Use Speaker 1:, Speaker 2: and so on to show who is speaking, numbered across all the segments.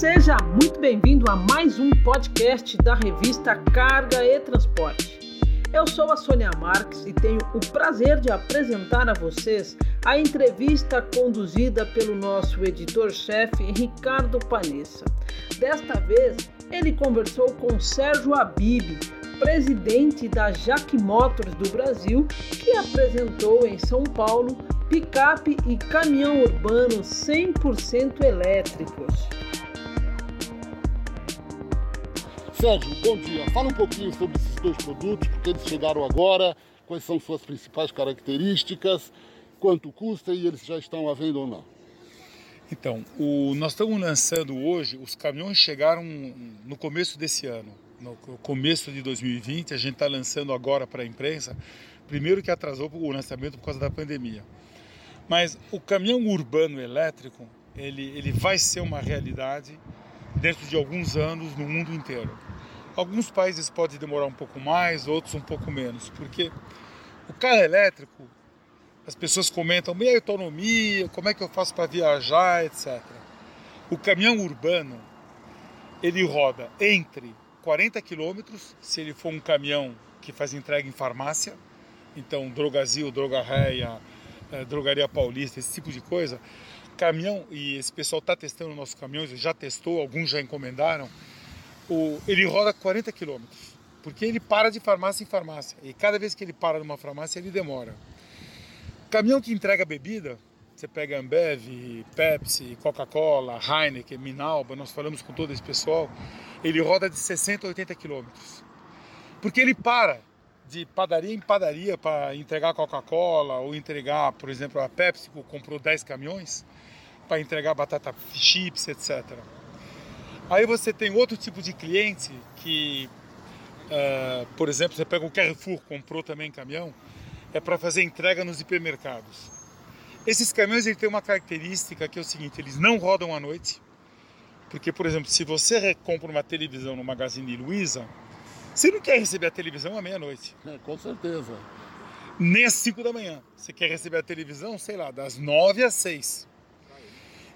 Speaker 1: Seja muito bem-vindo a mais um podcast da revista Carga e Transporte. Eu sou a Sônia Marques e tenho o prazer de apresentar a vocês a entrevista conduzida pelo nosso editor-chefe Ricardo Panessa. Desta vez, ele conversou com Sérgio Abib, presidente da Jack Motors do Brasil, que apresentou em São Paulo picape e caminhão urbano 100% elétricos.
Speaker 2: Sérgio, bom dia. Fala um pouquinho sobre esses dois produtos, porque eles chegaram agora, quais são suas principais características, quanto custa e eles já estão à venda ou não.
Speaker 3: Então, o, nós estamos lançando hoje, os caminhões chegaram no começo desse ano, no começo de 2020, a gente está lançando agora para a imprensa, primeiro que atrasou o lançamento por causa da pandemia. Mas o caminhão urbano elétrico, ele, ele vai ser uma realidade dentro de alguns anos no mundo inteiro. Alguns países pode demorar um pouco mais, outros um pouco menos, porque o carro elétrico, as pessoas comentam meia autonomia, como é que eu faço para viajar, etc. O caminhão urbano, ele roda entre 40 quilômetros, se ele for um caminhão que faz entrega em farmácia, então Drogazil, Drogarreia, eh, Drogaria Paulista, esse tipo de coisa. Caminhão, e esse pessoal está testando nossos caminhões, já testou, alguns já encomendaram, o, ele roda 40 quilômetros, porque ele para de farmácia em farmácia. E cada vez que ele para numa farmácia, ele demora. Caminhão que entrega bebida, você pega Ambev, Pepsi, Coca-Cola, Heineken, Minalba, nós falamos com todo esse pessoal, ele roda de 60 a 80 quilômetros. Porque ele para de padaria em padaria para entregar Coca-Cola ou entregar, por exemplo, a Pepsi comprou 10 caminhões para entregar batata chips, etc. Aí você tem outro tipo de cliente que, uh, por exemplo, você pega o Carrefour, comprou também caminhão, é para fazer entrega nos hipermercados. Esses caminhões ele têm uma característica que é o seguinte, eles não rodam à noite, porque, por exemplo, se você compra uma televisão no Magazine Luiza, você não quer receber a televisão à meia-noite.
Speaker 2: É, com certeza.
Speaker 3: Nem às 5 da manhã. Você quer receber a televisão, sei lá, das 9 às 6.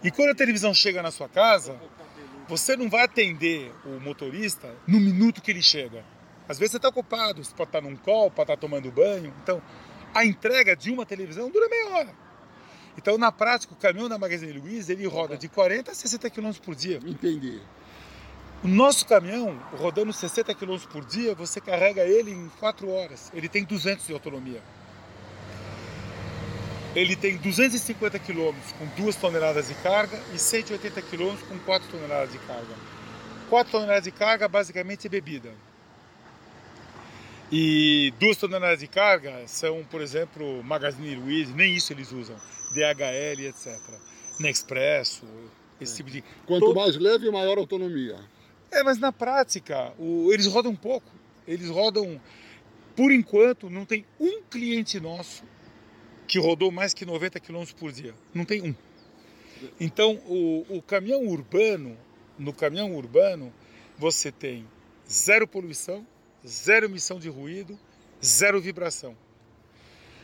Speaker 3: E quando a televisão chega na sua casa, você não vai atender o motorista no minuto que ele chega. Às vezes você está ocupado, você pode estar num call, pode estar tomando banho. Então, a entrega de uma televisão dura meia hora. Então, na prática, o caminhão da Magazine Luiza, ele roda de 40 a 60 km por dia.
Speaker 2: Entendi.
Speaker 3: O nosso caminhão, rodando 60 km por dia, você carrega ele em 4 horas. Ele tem 200 de autonomia. Ele tem 250 km com 2 toneladas de carga e 180 km com 4 toneladas de carga. 4 toneladas de carga basicamente é bebida. E 2 toneladas de carga são, por exemplo, Magazine Luiza, nem isso eles usam, DHL, etc. Nexpresso, esse tipo de.
Speaker 2: Quanto Todo... mais leve, maior autonomia.
Speaker 3: É, mas na prática, o... eles rodam pouco. Eles rodam, por enquanto, não tem um cliente nosso que rodou mais que 90 km por dia. Não tem um. Então, o, o caminhão urbano, no caminhão urbano, você tem zero poluição, zero emissão de ruído, zero vibração.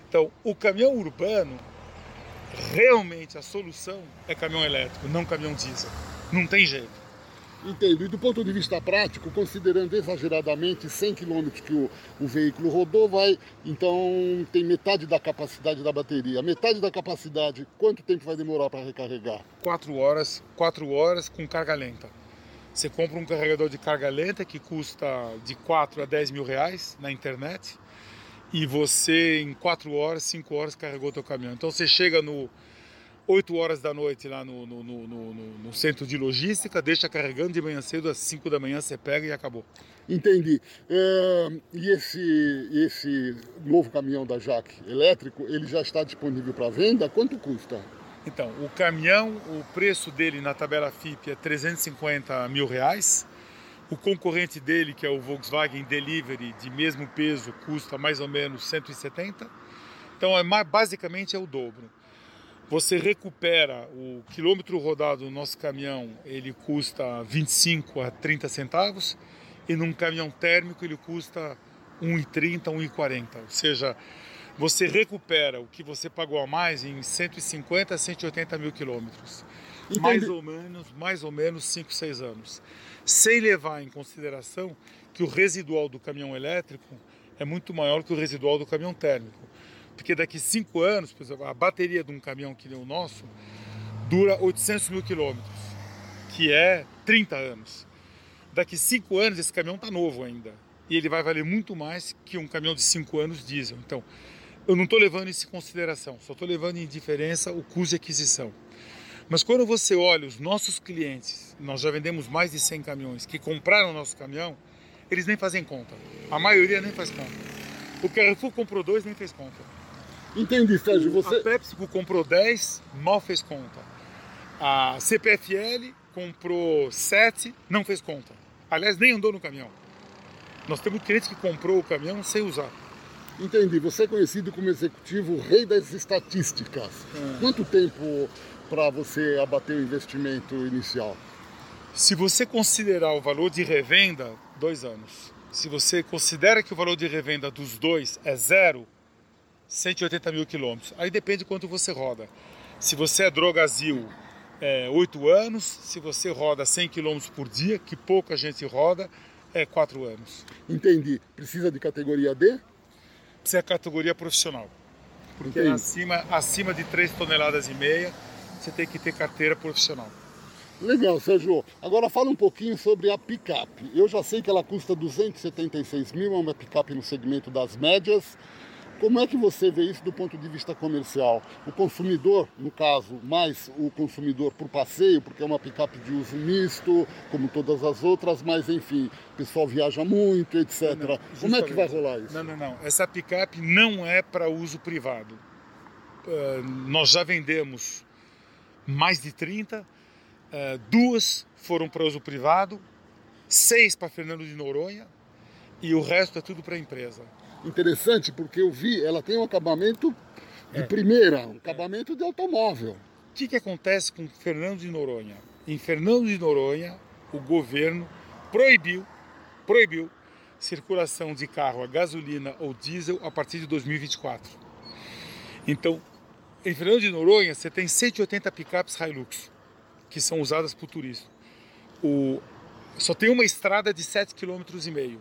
Speaker 3: Então, o caminhão urbano, realmente a solução é caminhão elétrico, não caminhão diesel. Não tem jeito.
Speaker 2: Entendo. E do ponto de vista prático, considerando exageradamente 100 km que o, o, veículo rodou, vai, então tem metade da capacidade da bateria. Metade da capacidade, quanto tempo vai demorar para recarregar?
Speaker 3: Quatro horas, quatro horas com carga lenta. Você compra um carregador de carga lenta que custa de 4 a 10 mil reais na internet e você em 4 horas, 5 horas carregou teu caminhão. Então você chega no 8 horas da noite lá no, no, no, no, centro de logística, deixa carregando de manhã cedo, às 5 da manhã você pega e acabou.
Speaker 2: Entendi. É, e esse, esse novo caminhão da Jaque elétrico, ele já está disponível para venda? Quanto custa?
Speaker 3: Então, o caminhão, o preço dele na tabela FIP é 350 mil reais. O concorrente dele, que é o Volkswagen Delivery, de mesmo peso, custa mais ou menos 170. Então, é, basicamente é o dobro. Você recupera o quilômetro rodado no nosso caminhão, ele custa 25 a 30 centavos, e num caminhão térmico ele custa 1,30, 1,40. Ou seja, você recupera o que você pagou a mais em 150 a 180 mil quilômetros. Entendi. Mais ou menos, mais ou menos 5, 6 anos. Sem levar em consideração que o residual do caminhão elétrico é muito maior que o residual do caminhão térmico. Porque daqui 5 anos, por exemplo, a bateria de um caminhão que nem o nosso dura 800 mil quilômetros, que é 30 anos. Daqui 5 anos esse caminhão está novo ainda. E ele vai valer muito mais que um caminhão de 5 anos diesel. Então, eu não estou levando isso em consideração, só estou levando em diferença o custo de aquisição. Mas quando você olha os nossos clientes, nós já vendemos mais de 100 caminhões, que compraram o nosso caminhão, eles nem fazem conta. A maioria nem faz conta. O Carrefour comprou dois, nem fez conta.
Speaker 2: Entendi, Sérgio. Você...
Speaker 3: A PepsiCo comprou 10, mal fez conta. A CPFL comprou 7, não fez conta. Aliás, nem andou no caminhão. Nós temos cliente que comprou o caminhão sem usar.
Speaker 2: Entendi. Você é conhecido como executivo rei das estatísticas. É. Quanto tempo para você abater o investimento inicial?
Speaker 3: Se você considerar o valor de revenda, dois anos. Se você considera que o valor de revenda dos dois é zero, 180 mil quilômetros. Aí depende de quanto você roda. Se você é drogazil, é 8 anos. Se você roda 100 quilômetros por dia, que pouca gente roda, é 4 anos.
Speaker 2: Entendi. Precisa de categoria D?
Speaker 3: Precisa de categoria profissional. Porque acima, acima de 3 toneladas e meia, você tem que ter carteira profissional.
Speaker 2: Legal, Sérgio. Agora fala um pouquinho sobre a picape. Eu já sei que ela custa 276 mil, é uma picape no segmento das médias. Como é que você vê isso do ponto de vista comercial? O consumidor, no caso, mais o consumidor por passeio, porque é uma picape de uso misto, como todas as outras, mas enfim, o pessoal viaja muito, etc. Não, Como é que vai rolar isso?
Speaker 3: Não, não, não. Essa picape não é para uso privado. Uh, nós já vendemos mais de 30, uh, eh, duas foram para uso privado, seis para Fernando de Noronha e o resto é tudo para a empresa.
Speaker 2: Interessante porque eu vi, ela tem um acabamento de é. primeira, um acabamento de automóvel.
Speaker 3: O que, que acontece com Fernando de Noronha? Em Fernando de Noronha, o governo proibiu, proibiu circulação de carro a gasolina ou diesel a partir de 2024. Então, em Fernando de Noronha, você tem 180 picapes Hilux, que são usadas por turismo. O, só tem uma estrada de 7,5 km.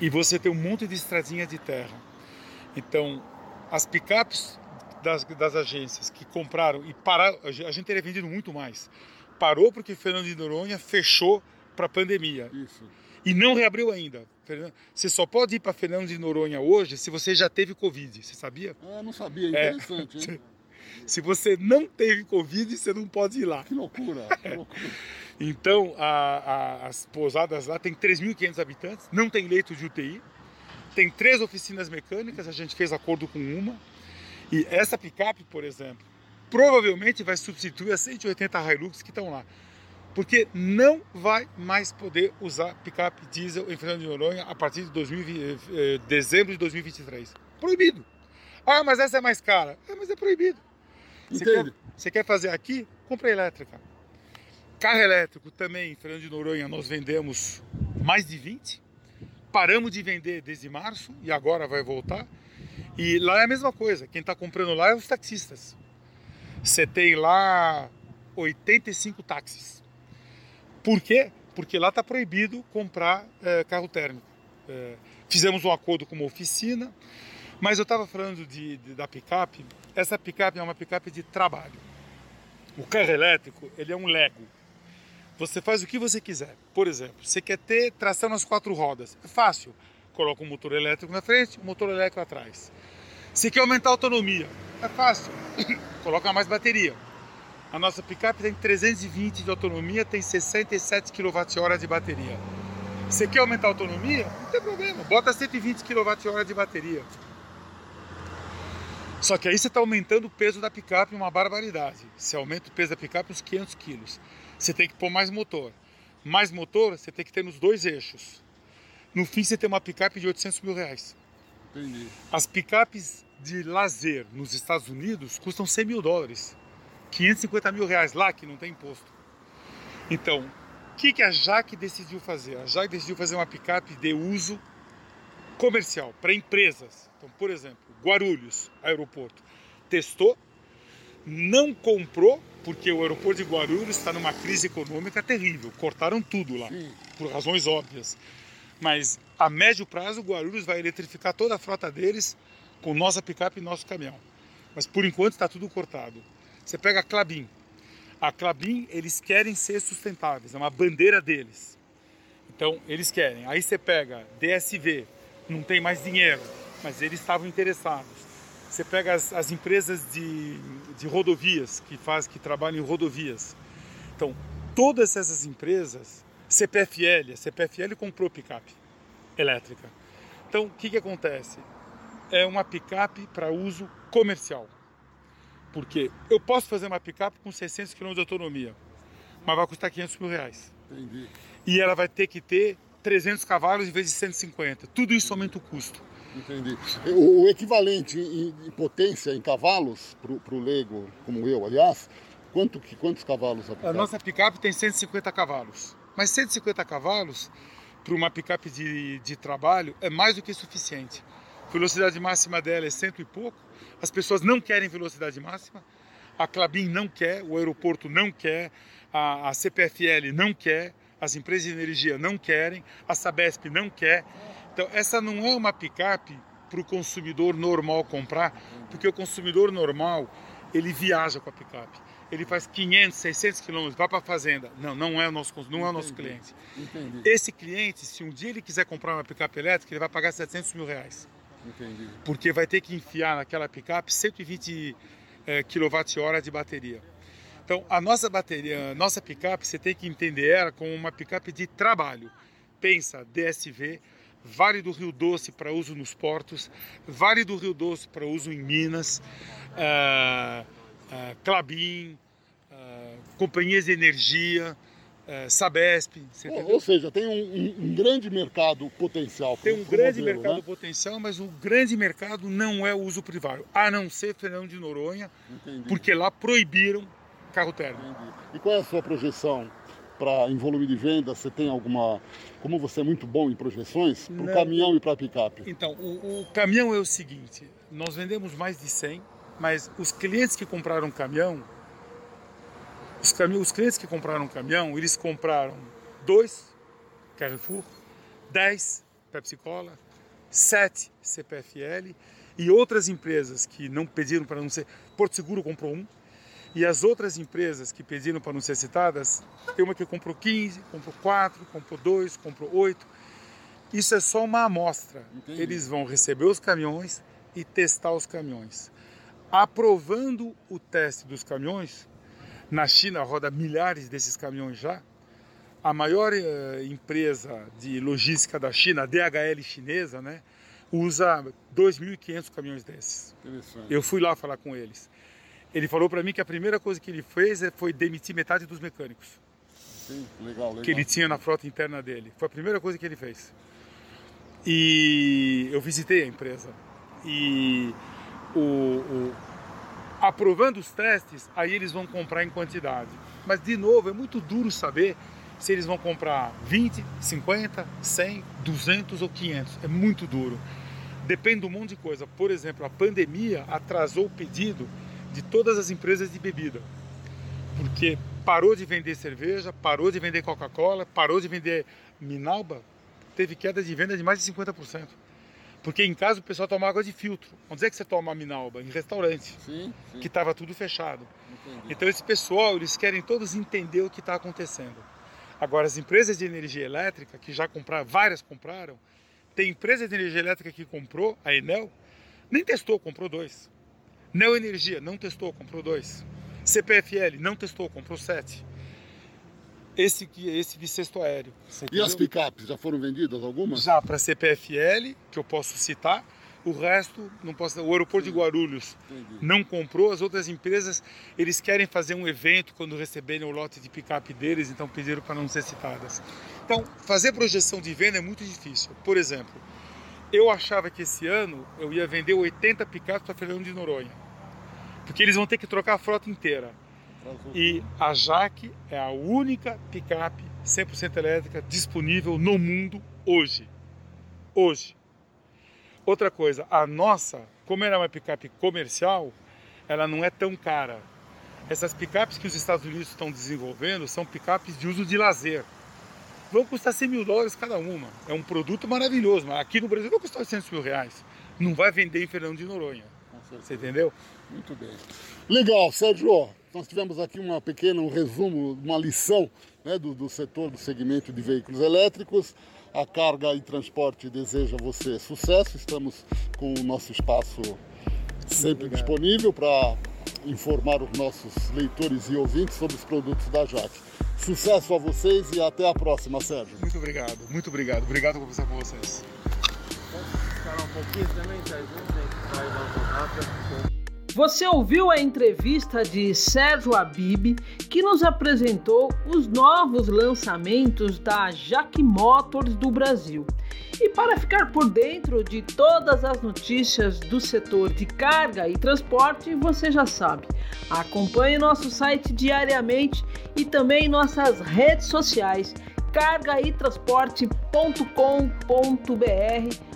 Speaker 3: E você tem um monte de estradinha de terra. Então, as picapes das, das agências que compraram e pararam, a gente teria vendido muito mais. Parou porque Fernando de Noronha fechou para a pandemia.
Speaker 2: Isso.
Speaker 3: E não reabriu ainda. Você só pode ir para Fernando de Noronha hoje se você já teve Covid. Você sabia?
Speaker 2: Ah, não sabia. É. Interessante, é. hein?
Speaker 3: Se você não teve Covid, você não pode ir lá.
Speaker 2: Que loucura, que loucura.
Speaker 3: Então, a, a, as pousadas lá tem 3.500 habitantes, não tem leito de UTI, tem três oficinas mecânicas, a gente fez acordo com uma. E essa picape, por exemplo, provavelmente vai substituir as 180 Hilux que estão lá porque não vai mais poder usar picape diesel em Fernando de Noronha a partir de 2020, eh, dezembro de 2023. Proibido. Ah, mas essa é mais cara. É, mas é proibido. Você quer, você quer fazer aqui? Compra elétrica. Carro elétrico também Fernando de Noronha nós vendemos mais de 20. Paramos de vender desde março e agora vai voltar. E lá é a mesma coisa. Quem está comprando lá é os taxistas. Você tem lá 85 táxis. Por quê? Porque lá está proibido comprar é, carro térmico. É, fizemos um acordo com uma oficina, mas eu estava falando de, de, da picape. Essa picape é uma picape de trabalho. O carro elétrico ele é um Lego. Você faz o que você quiser. Por exemplo, você quer ter tração nas quatro rodas. É fácil. Coloca um motor elétrico na frente, um motor elétrico atrás. Você quer aumentar a autonomia. É fácil. Coloca mais bateria. A nossa picape tem 320 de autonomia, tem 67 kWh de bateria. Você quer aumentar a autonomia? Não tem problema, bota 120 kWh de bateria. Só que aí você está aumentando o peso da picape uma barbaridade. Você aumenta o peso da picape uns 500 quilos. Você tem que pôr mais motor. Mais motor você tem que ter nos dois eixos. No fim você tem uma picape de 800 mil reais.
Speaker 2: Entendi.
Speaker 3: As picapes de lazer nos Estados Unidos custam 100 mil dólares. 550 mil reais lá que não tem imposto. Então, o que, que a Jaque decidiu fazer? A Jaque decidiu fazer uma picape de uso comercial para empresas. Então, por exemplo, Guarulhos, aeroporto, testou, não comprou porque o aeroporto de Guarulhos está numa crise econômica terrível. Cortaram tudo lá,
Speaker 2: Sim.
Speaker 3: por razões óbvias. Mas a médio prazo, Guarulhos vai eletrificar toda a frota deles com nossa picape e nosso caminhão. Mas por enquanto está tudo cortado. Você pega a Clabin. A Clabin, eles querem ser sustentáveis, é uma bandeira deles. Então, eles querem. Aí você pega DSV, não tem mais dinheiro, mas eles estavam interessados. Você pega as, as empresas de, de rodovias, que, faz, que trabalham em rodovias. Então, todas essas empresas, CPFL, a CPFL comprou picape elétrica. Então, o que, que acontece? É uma picape para uso comercial. Porque eu posso fazer uma picape com 600 km de autonomia, mas vai custar 500 mil reais.
Speaker 2: Entendi.
Speaker 3: E ela vai ter que ter 300 cavalos em vez de 150. Tudo isso aumenta o custo.
Speaker 2: Entendi. O, equivalente em, potência em cavalos, para o leigo, como eu, aliás, quanto, que, quantos cavalos a
Speaker 3: A
Speaker 2: picape?
Speaker 3: nossa picape tem 150 cavalos. Mas 150 cavalos para uma picape de, de trabalho é mais do que suficiente. A velocidade máxima dela é cento e pouco. As pessoas não querem velocidade máxima. A Clabin não quer, o aeroporto não quer, a, a CPFL não quer, as empresas de energia não querem, a Sabesp não quer. Então, essa não é uma picape para o consumidor normal comprar, porque o consumidor normal ele viaja com a picape. Ele faz 500, 600 quilômetros, vai para a fazenda. Não, não é o nosso, não é o nosso
Speaker 2: Entendi.
Speaker 3: cliente.
Speaker 2: Entendi,
Speaker 3: Esse cliente, se um dia ele quiser comprar uma picape elétrica, ele vai pagar 700 mil reais.
Speaker 2: entendi.
Speaker 3: Porque vai ter que enfiar naquela picape 120 eh, kWh de bateria. Então, a nossa bateria, a nossa picape, você tem que entender ela como uma picape de trabalho. Pensa, DSV, Vale do Rio Doce para uso nos portos, Vale do Rio Doce para uso em Minas, ah, ah, Clabin, ah, companhias de energia, Sabesp?
Speaker 2: Ou, ou seja, tem um, um- grande mercado potencial.
Speaker 3: Tem um grande
Speaker 2: modelo,
Speaker 3: mercado
Speaker 2: né?
Speaker 3: potencial, mas o grande mercado não é o uso privado, a não ser Fernando de Noronha,
Speaker 2: Entendi.
Speaker 3: porque lá proibiram carro térmico.
Speaker 2: Entendi. E qual é a sua projeção para em volume de venda? Você tem alguma. Como você é muito bom em projeções, para o caminhão e para a picape?
Speaker 3: Então, o, o caminhão é o seguinte: nós vendemos mais de 100, mas os clientes que compraram caminhão, os, cami os clientes que compraram caminhão, eles compraram dois Carrefour, 10 Pepsi Cola, 7 CPFL e outras empresas que não pediram para não ser. Porto Seguro comprou um. E as outras empresas que pediram para não ser citadas, tem uma que comprou 15, comprou 4, comprou 2, comprou 8. Isso é só uma amostra.
Speaker 2: Entendi.
Speaker 3: Eles vão receber os caminhões e testar os caminhões. Aprovando o teste dos caminhões, na China roda milhares desses caminhões já. A maior eh, empresa de logística da China, a DHL chinesa, né, usa 2.500 caminhões desses.
Speaker 2: Interessante.
Speaker 3: Eu fui lá falar com eles. Ele falou para mim que a primeira coisa que ele fez é- foi demitir metade dos mecânicos
Speaker 2: Sim, legal, legal.
Speaker 3: que ele tinha na frota interna dele. Foi a primeira coisa que ele fez. E eu visitei a empresa. E o, o- aprovando os testes, aí eles vão comprar em quantidade. Mas, de novo, é muito duro saber se eles vão comprar 20, 50, 100, 200 ou 500. É muito duro. Depende de um monte de coisa. Por exemplo, a pandemia atrasou o pedido de todas as empresas de bebida porque parou de vender cerveja, parou de vender Coca-Cola, parou de vender Minalba, teve queda de venda de mais de 50%. Porque em casa o pessoal toma água de filtro. Onde é que você toma a Minalba? Em restaurante,
Speaker 2: Sim, sim.
Speaker 3: que estava tudo fechado.
Speaker 2: Entendi.
Speaker 3: Então esse pessoal, eles querem todos entender o que está acontecendo. Agora, as empresas de energia elétrica, que já compraram, várias compraram, tem empresa de energia elétrica que comprou, a Enel, nem testou, comprou dois. Neo Energia não testou, comprou dois. CPFL não testou, comprou sete. Esse, que- esse de sexto aéreo.
Speaker 2: E as picapes, já foram vendidas algumas?
Speaker 3: Já para CPFL, que eu posso citar, o resto não posso. O aeroporto de Guarulhos
Speaker 2: Entendi.
Speaker 3: não comprou, as outras empresas eles querem fazer um evento quando receberem o lote de picape deles, então pediram para não ser citadas. Então, fazer projeção de venda é muito difícil. Por exemplo, eu achava que esse ano eu ia vender 80 picapes para Fernando de Noronha, porque eles vão ter que trocar a frota inteira. E a Jaque é a única picape 100% elétrica disponível no mundo hoje. Hoje. Outra coisa, a nossa, como ela é uma picape comercial, ela não é tão cara. Essas picapes que os Estados Unidos estão desenvolvendo são picapes de uso de lazer. Vão custar 100 mil dólares cada uma. É um produto maravilhoso, mas aqui no Brasil vai custar 800 mil reais. Não vai vender em Fernando de Noronha. Você entendeu?
Speaker 2: Muito bem. Legal, Sérgio. Nós tivemos aqui uma pequena, um resumo, uma lição né, do, do setor, do segmento de veículos elétricos. A Carga e Transporte deseja você sucesso. Estamos com o nosso espaço sempre disponível para informar os nossos leitores e ouvintes sobre os produtos da Jaque. Sucesso a vocês e até a próxima, Sérgio.
Speaker 3: Muito obrigado, muito obrigado. Obrigado por conversar com vocês.
Speaker 1: Você ouviu a entrevista de Sérgio Abib, que nos apresentou os novos lançamentos da Jack Motors do Brasil. E para ficar por dentro de todas as notícias do setor de carga e transporte, você já sabe. Acompanhe nosso site diariamente e também nossas redes sociais cargaetransporte.com.br.